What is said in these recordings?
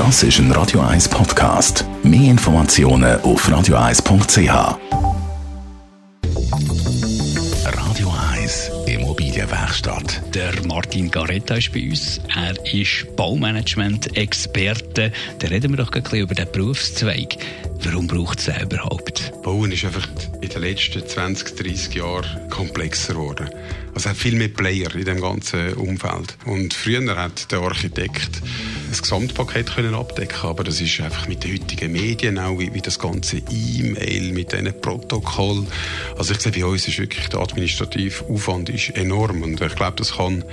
Das ist ein Radio 1 Podcast. Mehr Informationen auf radio1.ch. Radio 1 Immobilienwerkstatt. Der Martin Garetta ist bei uns. Er ist Baumanagement-Experte. Da reden wir doch ein bisschen über den Berufszweig. Warum braucht es den überhaupt? Bauen ist einfach in den letzten 20, 30 Jahren komplexer geworden. Also es hat viel mehr Player in dem ganzen Umfeld. Und früher hat der Architekt das Gesamtpaket können abdecken aber das ist einfach mit den heutigen Medien auch, wie, wie das ganze E-Mail, mit diesen Protokoll. Also ich sehe, bei uns ist wirklich der administrative Aufwand ist enorm und ich glaube, das kann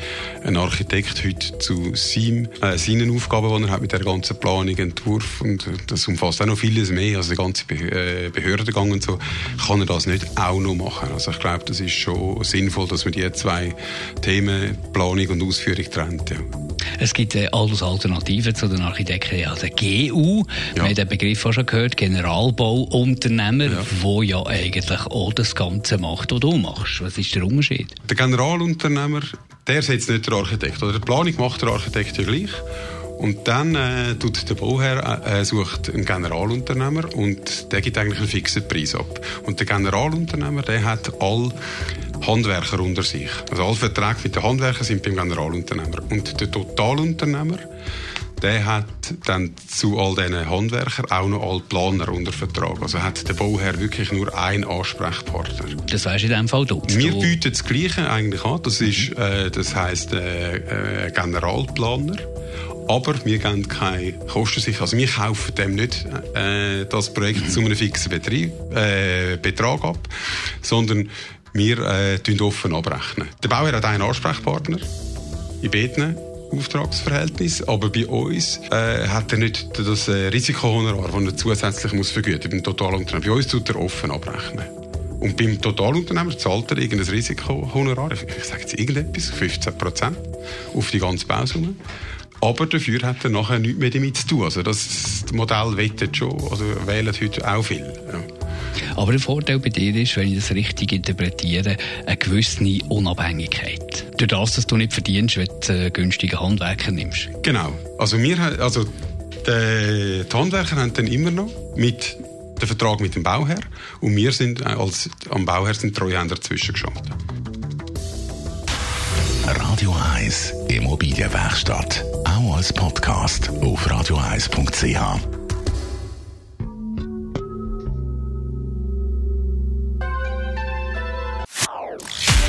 ein Architekt heute zu seinem, äh, seinen Aufgaben, die er hat mit der ganzen Planung, Entwurf und das umfasst auch noch vieles mehr, also die ganze äh, Behördengang und so, kann er das nicht auch noch machen. Also ich glaube, das ist schon sinnvoll, dass man die zwei Themen, Planung und Ausführung trennt. Ja. Es gibt äh, alles Alternativen zu den Architekten. Ja, der GU, ja. wir haben den Begriff auch schon gehört, Generalbauunternehmer, ja. wo ja eigentlich auch das Ganze macht, was du machst. Was ist der Unterschied? Der Generalunternehmer, der setzt nicht der Architekt. Oder die Planung macht der Architekt ja gleich. Und dann äh, tut der Bauherr äh, sucht einen Generalunternehmer und der gibt eigentlich einen fixen Preis ab. Und der Generalunternehmer, der hat all Handwerker unter sich. Also alle Verträge mit den Handwerkern sind beim Generalunternehmer. Und der Totalunternehmer, der hat dann zu all diesen Handwerkern auch noch alle Planer unter Vertrag. Also hat der Bauherr wirklich nur einen Ansprechpartner. Das weißt du in dem Fall du. Wir bieten das Gleiche eigentlich an. Das, ist, äh, das heisst äh, äh, Generalplaner. Aber wir geben keine Kostensicherheit. Also wir kaufen dem nicht äh, das Projekt zu einem fixen Betrieb, äh, Betrag ab, sondern wir äh, offen abrechnen. Der Bauherr hat einen Ansprechpartner in beiden Auftragsverhältnis, aber bei uns äh, hat er nicht das äh, Risikohonorar, das er zusätzlich muss vergüten beim Totalunternehmer. Bei uns tut er offen abrechnen. Und beim Totalunternehmer zahlt er irgendein Risikohonorar, ich, ich sage jetzt irgendetwas, 15 Prozent auf die ganze Bausumme. Aber dafür hat er nachher nichts mehr damit zu tun. Also das Modell wettet schon, also wählen heute auch viel. Ja. Aber der Vorteil bei dir ist, wenn ich das richtig interpretiere, eine gewisse Unabhängigkeit. Durch das, dass du nicht verdienst, wenn du einen günstigen Handwerker nimmst. Genau. Also wir, also die, die Handwerker haben dann immer noch mit den Vertrag mit dem Bauherr und wir sind als am Bauherr sind Treuhänder dazwischen geschaltet. Radio 1 Immobilienwerkstatt. Auch als Podcast auf radio1.ch.